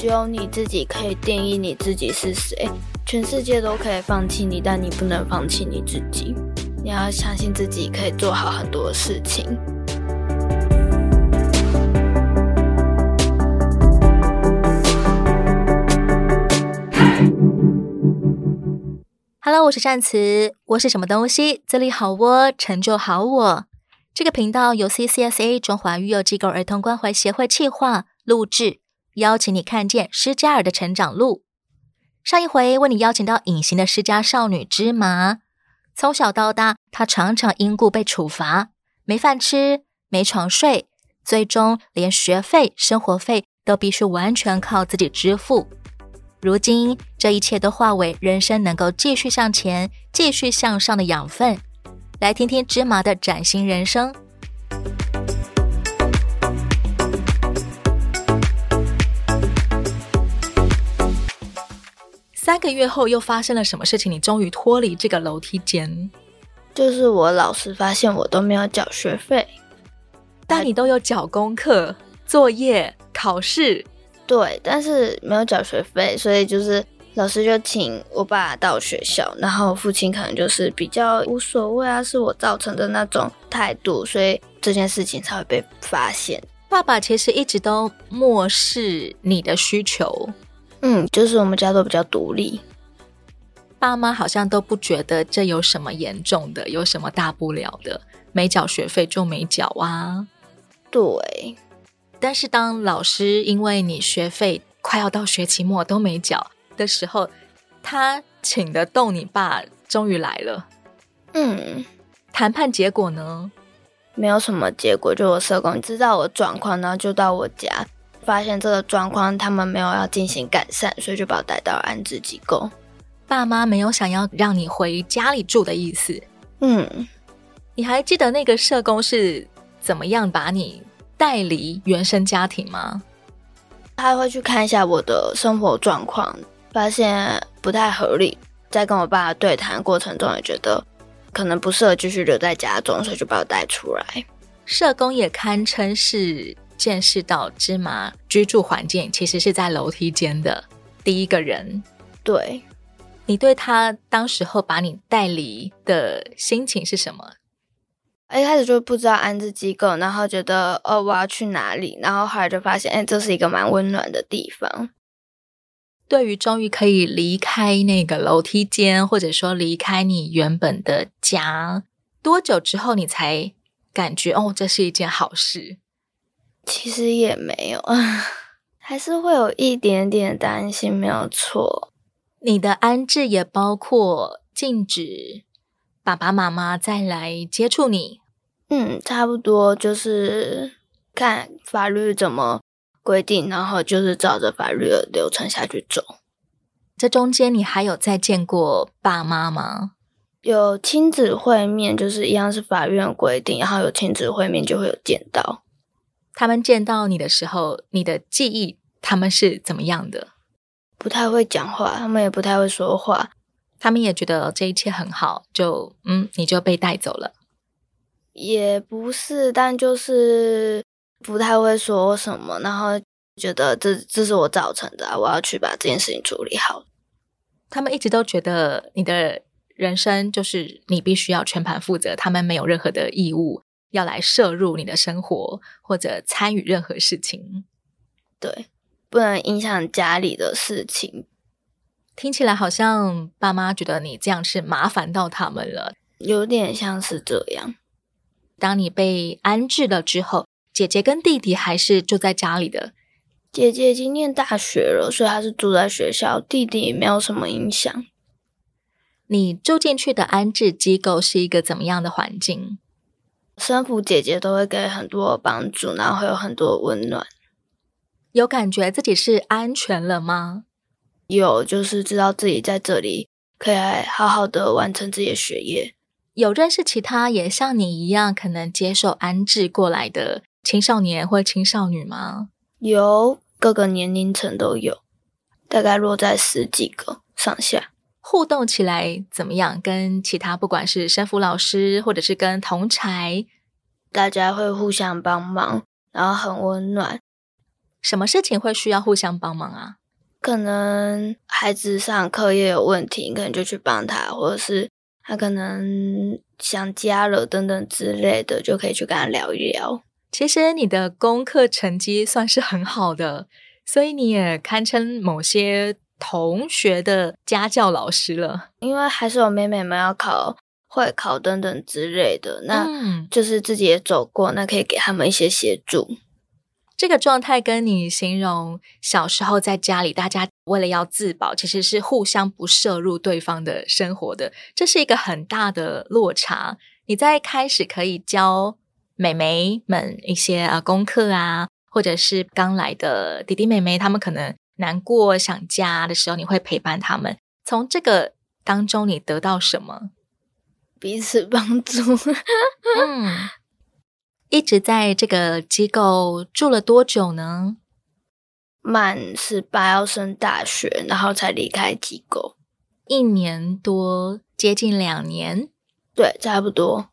只有你自己可以定义你自己是谁，全世界都可以放弃你，但你不能放弃你自己。你要相信自己可以做好很多事情。Hello，我是善慈，我是什么东西？自立好我，成就好我。这个频道由 CCSA 中华育幼机构儿童关怀协会企划录制，邀请你看见施加尔的成长路。上一回为你邀请到隐形的施家少女芝麻。从小到大，她常常因故被处罚，没饭吃，没床睡，最终连学费、生活费都必须完全靠自己支付。如今，这一切都化为人生能够继续向前、继续向上的养分。来听听芝麻的崭新人生。三个月后又发生了什么事情？你终于脱离这个楼梯间。就是我老师发现我都没有缴学费，但你都有缴功课、作业、考试。对，但是没有缴学费，所以就是老师就请我爸到学校，然后父亲可能就是比较无所谓啊，是我造成的那种态度，所以这件事情才会被发现。爸爸其实一直都漠视你的需求。嗯，就是我们家都比较独立，爸妈好像都不觉得这有什么严重的，有什么大不了的，没缴学费就没缴啊。对，但是当老师因为你学费快要到学期末都没缴的时候，他请得动你爸终于来了。嗯，谈判结果呢？没有什么结果，就我社工知道我状况，然后就到我家。发现这个状况，他们没有要进行改善，所以就把我带到了安置机构。爸妈没有想要让你回家里住的意思。嗯，你还记得那个社工是怎么样把你带离原生家庭吗？他会去看一下我的生活状况，发现不太合理，在跟我爸对谈过程中也觉得可能不适合继续留在家中，所以就把我带出来。社工也堪称是。见识到芝麻居住环境其实是在楼梯间的第一个人，对。你对他当时候把你带离的心情是什么？一开始就不知道安置机构，然后觉得哦，我要去哪里，然后后来就发现，哎，这是一个蛮温暖的地方。对于终于可以离开那个楼梯间，或者说离开你原本的家，多久之后你才感觉哦，这是一件好事？其实也没有啊，还是会有一点点担心，没有错。你的安置也包括禁止爸爸妈妈再来接触你。嗯，差不多就是看法律怎么规定，然后就是照着法律的流程下去走。这中间你还有再见过爸妈吗？有亲子会面，就是一样是法院规定，然后有亲子会面就会有见到。他们见到你的时候，你的记忆他们是怎么样的？不太会讲话，他们也不太会说话，他们也觉得这一切很好，就嗯，你就被带走了。也不是，但就是不太会说什么，然后觉得这这是我造成的，我要去把这件事情处理好。他们一直都觉得你的人生就是你必须要全盘负责，他们没有任何的义务。要来摄入你的生活或者参与任何事情，对，不能影响家里的事情。听起来好像爸妈觉得你这样是麻烦到他们了，有点像是这样。当你被安置了之后，姐姐跟弟弟还是住在家里的。姐姐已经念大学了，所以她是住在学校，弟弟没有什么影响。你住进去的安置机构是一个怎么样的环境？生父姐姐都会给很多帮助，然后会有很多温暖。有感觉自己是安全了吗？有，就是知道自己在这里可以好好的完成自己的学业。有认识其他也像你一样可能接受安置过来的青少年或青少女吗？有，各个年龄层都有，大概落在十几个上下。互动起来怎么样？跟其他不管是生辅老师，或者是跟同才，大家会互相帮忙，然后很温暖。什么事情会需要互相帮忙啊？可能孩子上课也有问题，可能就去帮他，或者是他可能想家了等等之类的，就可以去跟他聊一聊。其实你的功课成绩算是很好的，所以你也堪称某些同学的家教老师了。因为还是有妹妹们要考会考等等之类的，那就是自己也走过，那可以给他们一些协助。这个状态跟你形容小时候在家里，大家为了要自保，其实是互相不摄入对方的生活的，这是一个很大的落差。你在开始可以教妹妹们一些呃功课啊，或者是刚来的弟弟妹妹，他们可能难过想家的时候，你会陪伴他们。从这个当中，你得到什么？彼此帮助。嗯。一直在这个机构住了多久呢？满十八要升大学，然后才离开机构，一年多，接近两年。对，差不多。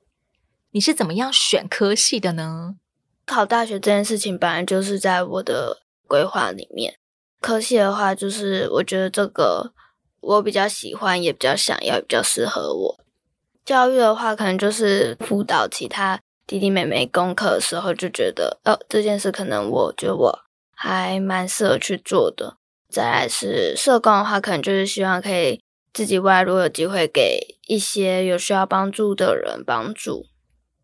你是怎么样选科系的呢？考大学这件事情本来就是在我的规划里面。科系的话，就是我觉得这个我比较喜欢，也比较想要，比较适合我。教育的话，可能就是辅导其他。弟弟妹妹功课的时候就觉得，哦，这件事可能我觉得我还蛮适合去做的。再来是社工的话，可能就是希望可以自己未来如果有机会给一些有需要帮助的人帮助，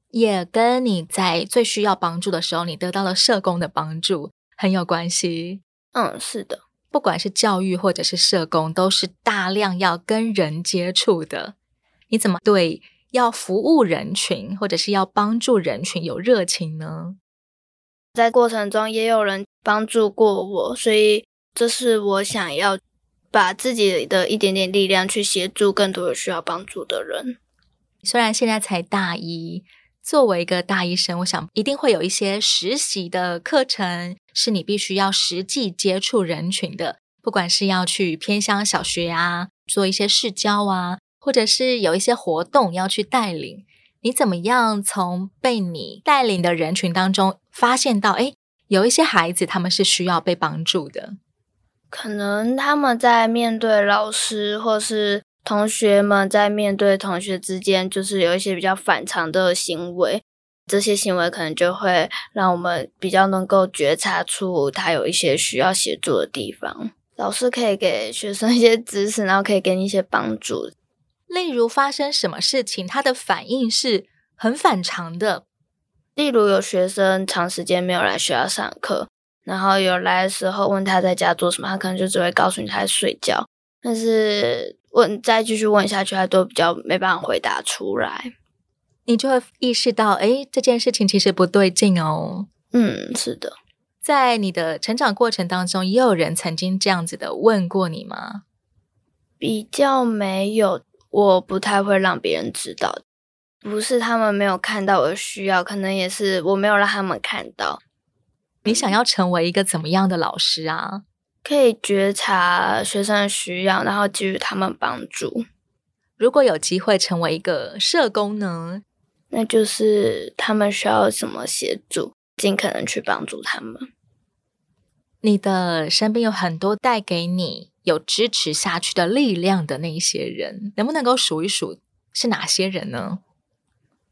也跟你在最需要帮助的时候，你得到了社工的帮助很有关系。嗯，是的，不管是教育或者是社工，都是大量要跟人接触的。你怎么对？要服务人群，或者是要帮助人群有热情呢？在过程中也有人帮助过我，所以这是我想要把自己的一点点力量去协助更多有需要帮助的人。虽然现在才大一，作为一个大医生，我想一定会有一些实习的课程，是你必须要实际接触人群的，不管是要去偏乡小学啊，做一些市教啊。或者是有一些活动要去带领，你怎么样从被你带领的人群当中发现到，诶，有一些孩子他们是需要被帮助的，可能他们在面对老师或是同学们在面对同学之间，就是有一些比较反常的行为，这些行为可能就会让我们比较能够觉察出他有一些需要协助的地方，老师可以给学生一些知识，然后可以给你一些帮助。例如发生什么事情，他的反应是很反常的。例如有学生长时间没有来学校上课，然后有来的时候问他在家做什么，他可能就只会告诉你他在睡觉。但是问再继续问下去，他都比较没办法回答出来。你就会意识到，哎，这件事情其实不对劲哦。嗯，是的。在你的成长过程当中，也有人曾经这样子的问过你吗？比较没有。我不太会让别人知道，不是他们没有看到我的需要，可能也是我没有让他们看到。你想要成为一个怎么样的老师啊？可以觉察学生的需要，然后给予他们帮助。如果有机会成为一个社工呢？那就是他们需要什么协助，尽可能去帮助他们。你的身边有很多带给你。有支持下去的力量的那一些人，能不能够数一数是哪些人呢？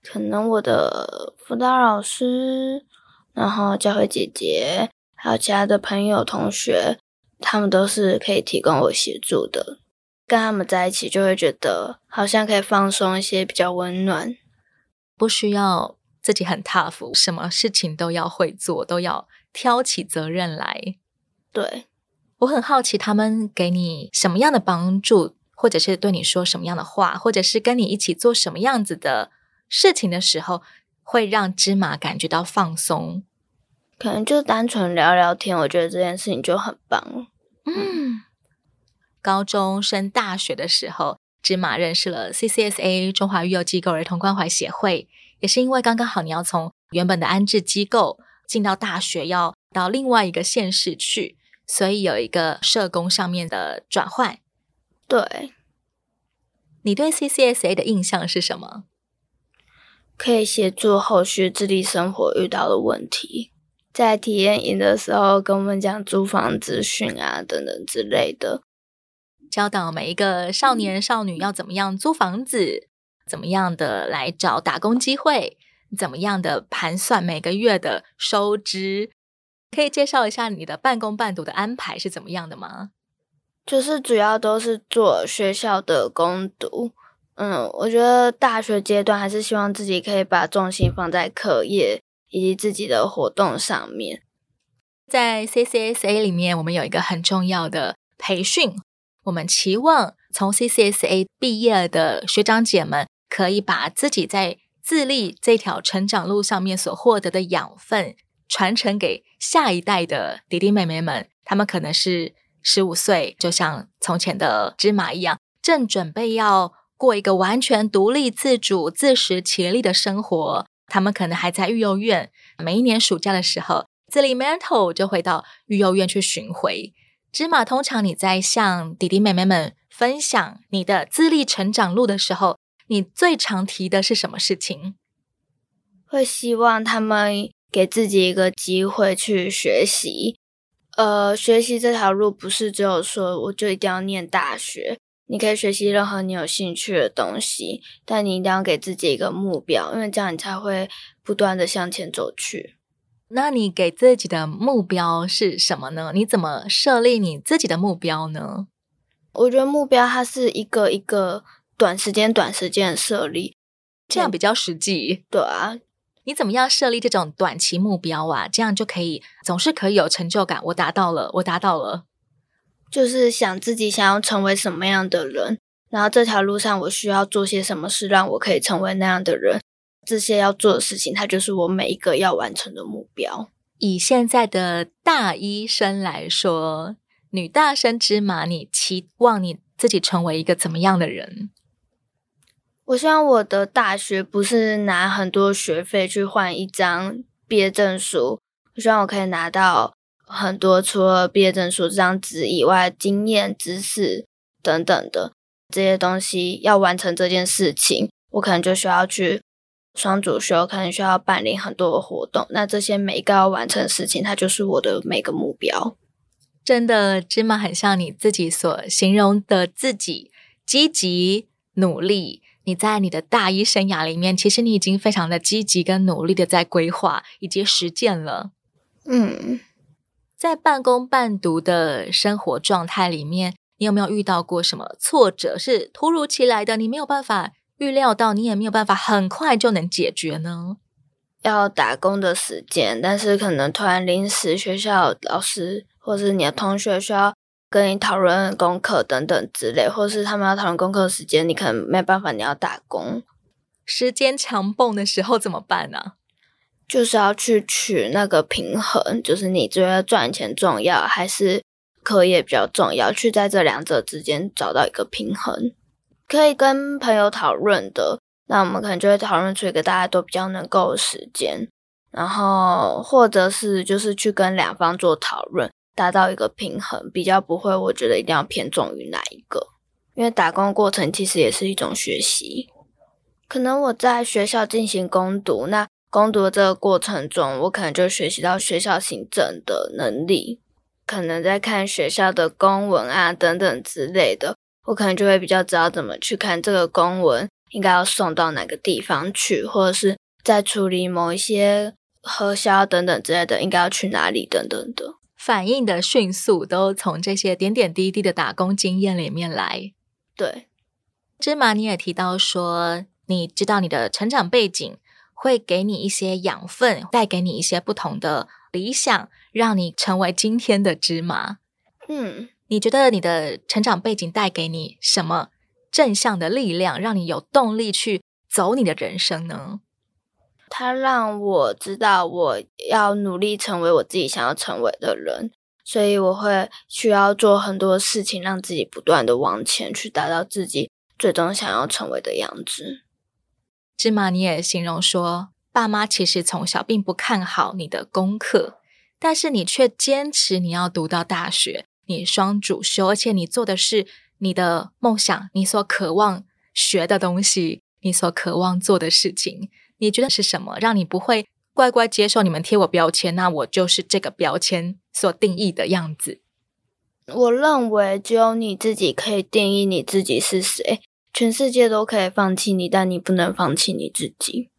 可能我的辅导老师，然后教会姐姐，还有其他的朋友同学，他们都是可以提供我协助的。跟他们在一起，就会觉得好像可以放松一些，比较温暖，不需要自己很 tough，什么事情都要会做，都要挑起责任来。对。我很好奇，他们给你什么样的帮助，或者是对你说什么样的话，或者是跟你一起做什么样子的事情的时候，会让芝麻感觉到放松。可能就单纯聊聊天，我觉得这件事情就很棒。嗯，高中升大学的时候，芝麻认识了 CCSA 中华育幼机构儿童关怀协会，也是因为刚刚好你要从原本的安置机构进到大学，要到另外一个县市去。所以有一个社工上面的转换，对。你对 CCSA 的印象是什么？可以协助后续自立生活遇到的问题。在体验营的时候跟我们讲租房资讯啊等等之类的，教导每一个少年少女要怎么样租房子，怎么样的来找打工机会，怎么样的盘算每个月的收支。可以介绍一下你的半工半读的安排是怎么样的吗？就是主要都是做学校的工读。嗯，我觉得大学阶段还是希望自己可以把重心放在课业以及自己的活动上面。在 CCSA 里面，我们有一个很重要的培训，我们期望从 CCSA 毕业的学长姐们可以把自己在自立这条成长路上面所获得的养分。传承给下一代的弟弟妹妹们，他们可能是十五岁，就像从前的芝麻一样，正准备要过一个完全独立自主、自食其力的生活。他们可能还在育幼院，每一年暑假的时候，自立 mental 就会到育幼院去巡回。芝麻，通常你在向弟弟妹妹们分享你的自立成长路的时候，你最常提的是什么事情？会希望他们。给自己一个机会去学习，呃，学习这条路不是只有说我就一定要念大学，你可以学习任何你有兴趣的东西，但你一定要给自己一个目标，因为这样你才会不断的向前走去。那你给自己的目标是什么呢？你怎么设立你自己的目标呢？我觉得目标它是一个一个短时间、短时间的设立，这样比较实际。对啊。你怎么样设立这种短期目标啊？这样就可以总是可以有成就感。我达到了，我达到了。就是想自己想要成为什么样的人，然后这条路上我需要做些什么事，让我可以成为那样的人。这些要做的事情，它就是我每一个要完成的目标。以现在的大医生来说，女大生之马，你期望你自己成为一个怎么样的人？我希望我的大学不是拿很多学费去换一张毕业证书，我希望我可以拿到很多除了毕业证书这张纸以外，经验、知识等等的这些东西。要完成这件事情，我可能就需要去双主修，可能需要办理很多的活动。那这些每一个要完成的事情，它就是我的每个目标。真的，芝麻很像你自己所形容的自己，积极努力。你在你的大一生涯里面，其实你已经非常的积极跟努力的在规划以及实践了。嗯，在半工半读的生活状态里面，你有没有遇到过什么挫折是突如其来的？你没有办法预料到，你也没有办法很快就能解决呢？要打工的时间，但是可能突然临时学校老师或是你的同学需要。跟你讨论功课等等之类，或是他们要讨论功课时间，你可能没办法，你要打工。时间强蹦的时候怎么办呢？就是要去取那个平衡，就是你觉得赚钱重要还是课业比较重要？去在这两者之间找到一个平衡。可以跟朋友讨论的，那我们可能就会讨论出一个大家都比较能够的时间，然后或者是就是去跟两方做讨论。达到一个平衡，比较不会，我觉得一定要偏重于哪一个，因为打工过程其实也是一种学习。可能我在学校进行攻读，那工读的这个过程中，我可能就学习到学校行政的能力，可能在看学校的公文啊等等之类的，我可能就会比较知道怎么去看这个公文应该要送到哪个地方去，或者是在处理某一些核销等等之类的，应该要去哪里等等的。反应的迅速，都从这些点点滴滴的打工经验里面来。对，芝麻，你也提到说，你知道你的成长背景会给你一些养分，带给你一些不同的理想，让你成为今天的芝麻。嗯，你觉得你的成长背景带给你什么正向的力量，让你有动力去走你的人生呢？它让我知道我要努力成为我自己想要成为的人，所以我会需要做很多事情，让自己不断的往前去，达到自己最终想要成为的样子。芝麻，你也形容说，爸妈其实从小并不看好你的功课，但是你却坚持你要读到大学，你双主修，而且你做的是你的梦想，你所渴望学的东西，你所渴望做的事情。你觉得是什么让你不会乖乖接受你们贴我标签，那我就是这个标签所定义的样子。我认为只有你自己可以定义你自己是谁，全世界都可以放弃你，但你不能放弃你自己。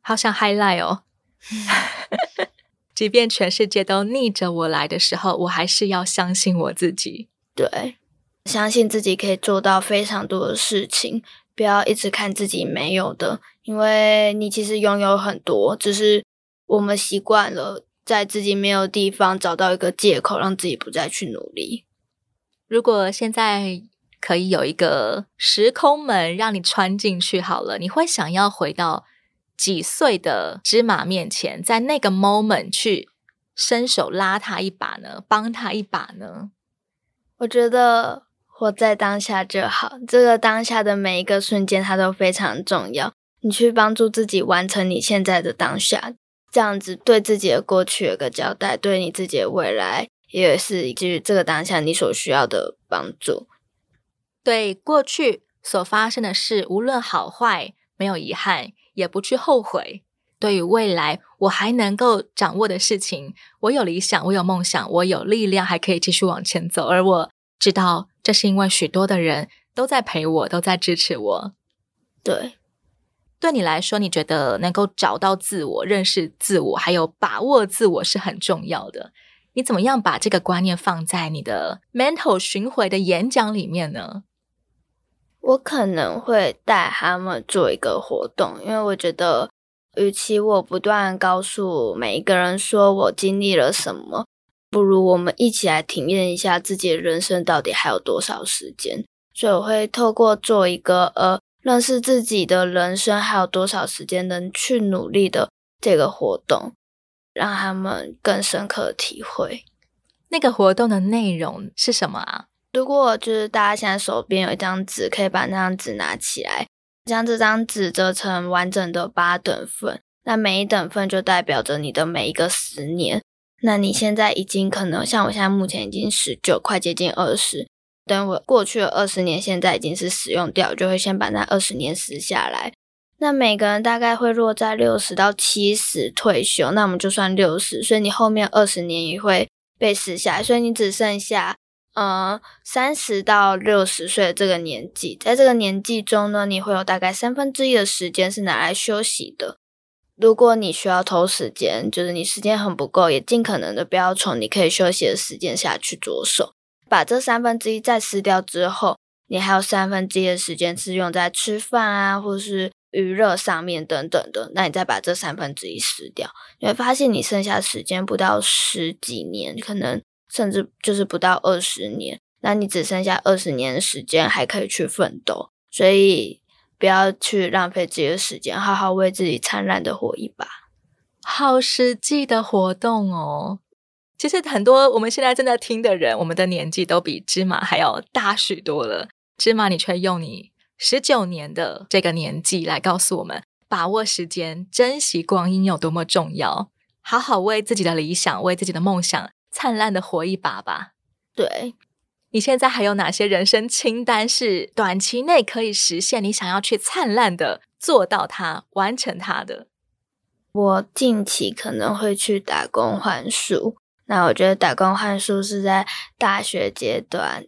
好想 highlight 哦！即便全世界都逆着我来的时候，我还是要相信我自己。对，相信自己可以做到非常多的事情，不要一直看自己没有的，因为你其实拥有很多，只是我们习惯了在自己没有地方找到一个借口，让自己不再去努力。如果现在可以有一个时空门让你穿进去好了，你会想要回到几岁的芝麻面前，在那个 moment 去伸手拉他一把呢？帮他一把呢？我觉得活在当下就好，这个当下的每一个瞬间，它都非常重要。你去帮助自己完成你现在的当下，这样子对自己的过去有个交代，对你自己的未来。也是基于这个当下你所需要的帮助。对过去所发生的事，无论好坏，没有遗憾，也不去后悔。对于未来，我还能够掌握的事情，我有理想，我有梦想，我有力量，还可以继续往前走。而我知道，这是因为许多的人都在陪我，都在支持我。对，对你来说，你觉得能够找到自我、认识自我，还有把握自我是很重要的。你怎么样把这个观念放在你的 mental 巡回的演讲里面呢？我可能会带他们做一个活动，因为我觉得，与其我不断告诉每一个人说我经历了什么，不如我们一起来体验一下自己的人生到底还有多少时间。所以我会透过做一个呃，认识自己的人生还有多少时间能去努力的这个活动。让他们更深刻体会。那个活动的内容是什么啊？如果就是大家现在手边有一张纸，可以把那张纸拿起来，将这张纸折成完整的八等份。那每一等份就代表着你的每一个十年。那你现在已经可能像我现在目前已经十九，快接近二十。等我过去了二十年，现在已经是使用掉，就会先把那二十年撕下来。那每个人大概会落在六十到七十退休，那我们就算六十，所以你后面二十年也会被撕下来，所以你只剩下呃三十到六十岁这个年纪，在这个年纪中呢，你会有大概三分之一的时间是拿来休息的。如果你需要偷时间，就是你时间很不够，也尽可能的不要从你可以休息的时间下去着手，把这三分之一再撕掉之后，你还有三分之一的时间是用在吃饭啊，或是。娱乐上面等等的，那你再把这三分之一撕掉，你会发现你剩下时间不到十几年，可能甚至就是不到二十年。那你只剩下二十年的时间还可以去奋斗，所以不要去浪费自己的时间，好好为自己灿烂的活一把。好实际的活动哦！其实很多我们现在正在听的人，我们的年纪都比芝麻还要大许多了。芝麻，你却用你。十九年的这个年纪来告诉我们，把握时间、珍惜光阴有多么重要。好好为自己的理想、为自己的梦想，灿烂的活一把吧。对，你现在还有哪些人生清单是短期内可以实现？你想要去灿烂的做到它、完成它的？我近期可能会去打工换宿。那我觉得打工换宿是在大学阶段。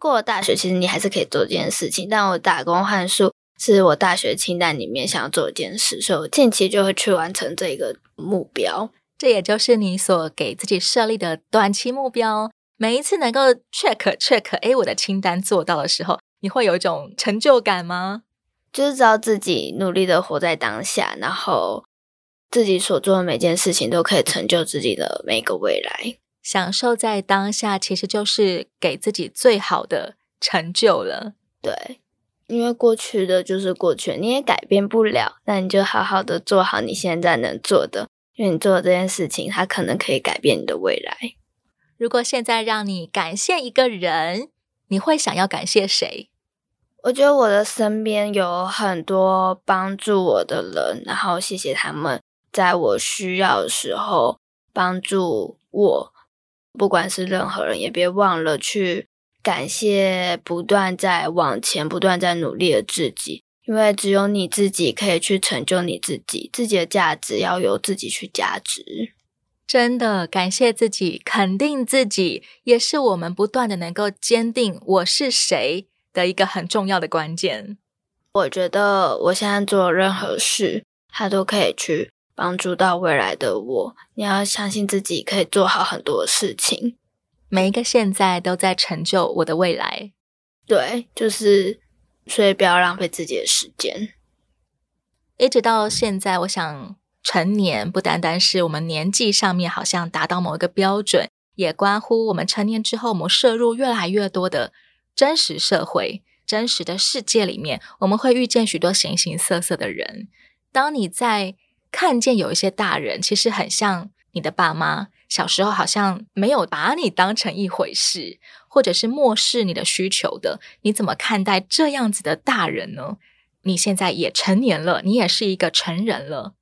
过了大学，其实你还是可以做这件事情。但我打工换宿是我大学清单里面想要做一件事，所以我近期就会去完成这个目标。这也就是你所给自己设立的短期目标。每一次能够 check check，哎，我的清单做到的时候，你会有一种成就感吗？就是知道自己努力的活在当下，然后自己所做的每件事情都可以成就自己的每个未来。享受在当下，其实就是给自己最好的成就了。对，因为过去的就是过去，你也改变不了。那你就好好的做好你现在能做的，因为你做的这件事情，它可能可以改变你的未来。如果现在让你感谢一个人，你会想要感谢谁？我觉得我的身边有很多帮助我的人，然后谢谢他们在我需要的时候帮助我。不管是任何人，也别忘了去感谢不断在往前、不断在努力的自己，因为只有你自己可以去成就你自己，自己的价值要由自己去价值。真的，感谢自己，肯定自己，也是我们不断的能够坚定我是谁的一个很重要的关键。我觉得我现在做任何事，它都可以去帮助到未来的我。你要相信自己可以做好很多事情，每一个现在都在成就我的未来。对，就是。所以不要浪费自己的时间。一直到现在，我想成年不单单是我们年纪上面好像达到某一个标准，也关乎我们成年之后，我们摄入越来越多的真实社会、真实的世界里面，我们会遇见许多形形色色的人。当你在看见有一些大人，其实很像你的爸妈。小时候好像没有把你当成一回事，或者是漠视你的需求的，你怎么看待这样子的大人呢？你现在也成年了，你也是一个成人了。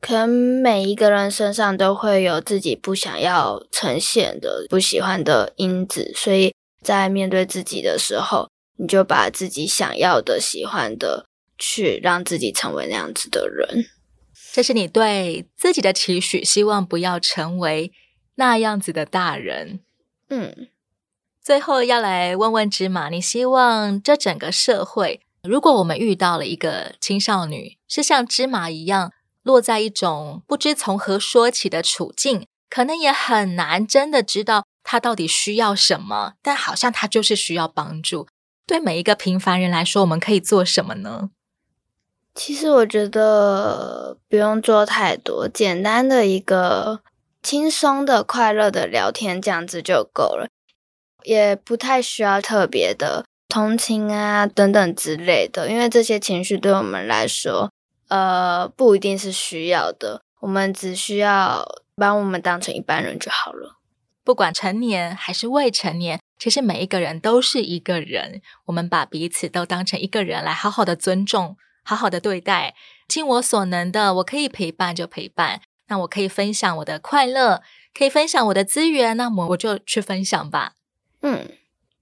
可能每一个人身上都会有自己不想要呈现的、不喜欢的因子，所以在面对自己的时候，你就把自己想要的、喜欢的，去让自己成为那样子的人。这是你对自己的期许，希望不要成为那样子的大人。嗯，最后要来问问芝麻，你希望这整个社会，如果我们遇到了一个青少女，是像芝麻一样落在一种不知从何说起的处境，可能也很难真的知道她到底需要什么，但好像她就是需要帮助。对每一个平凡人来说，我们可以做什么呢？其实我觉得不用做太多，简单的一个轻松的、快乐的聊天，这样子就够了，也不太需要特别的同情啊等等之类的，因为这些情绪对我们来说，呃，不一定是需要的，我们只需要把我们当成一般人就好了。不管成年还是未成年，其实每一个人都是一个人，我们把彼此都当成一个人来好好的尊重。好好的对待，尽我所能的，我可以陪伴就陪伴。那我可以分享我的快乐，可以分享我的资源，那么我就去分享吧。嗯，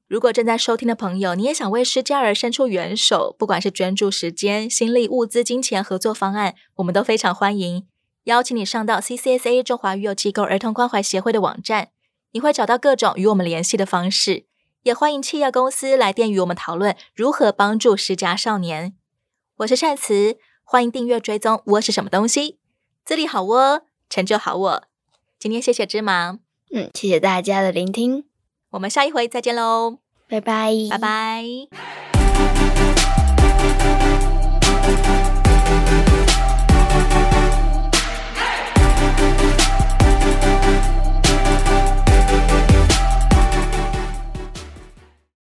如果正在收听的朋友，你也想为失家儿伸出援手，不管是捐助时间、心力、物资、金钱、合作方案，我们都非常欢迎。邀请你上到 CCSA 中华育幼机构儿童关怀协会的网站，你会找到各种与我们联系的方式。也欢迎企业公司来电与我们讨论如何帮助失家少年。我是善慈，欢迎订阅追踪。窝是什么东西？自立好窝，成就好我。今天谢谢芝麻，嗯，谢谢大家的聆听。我们下一回再见喽拜拜。拜拜。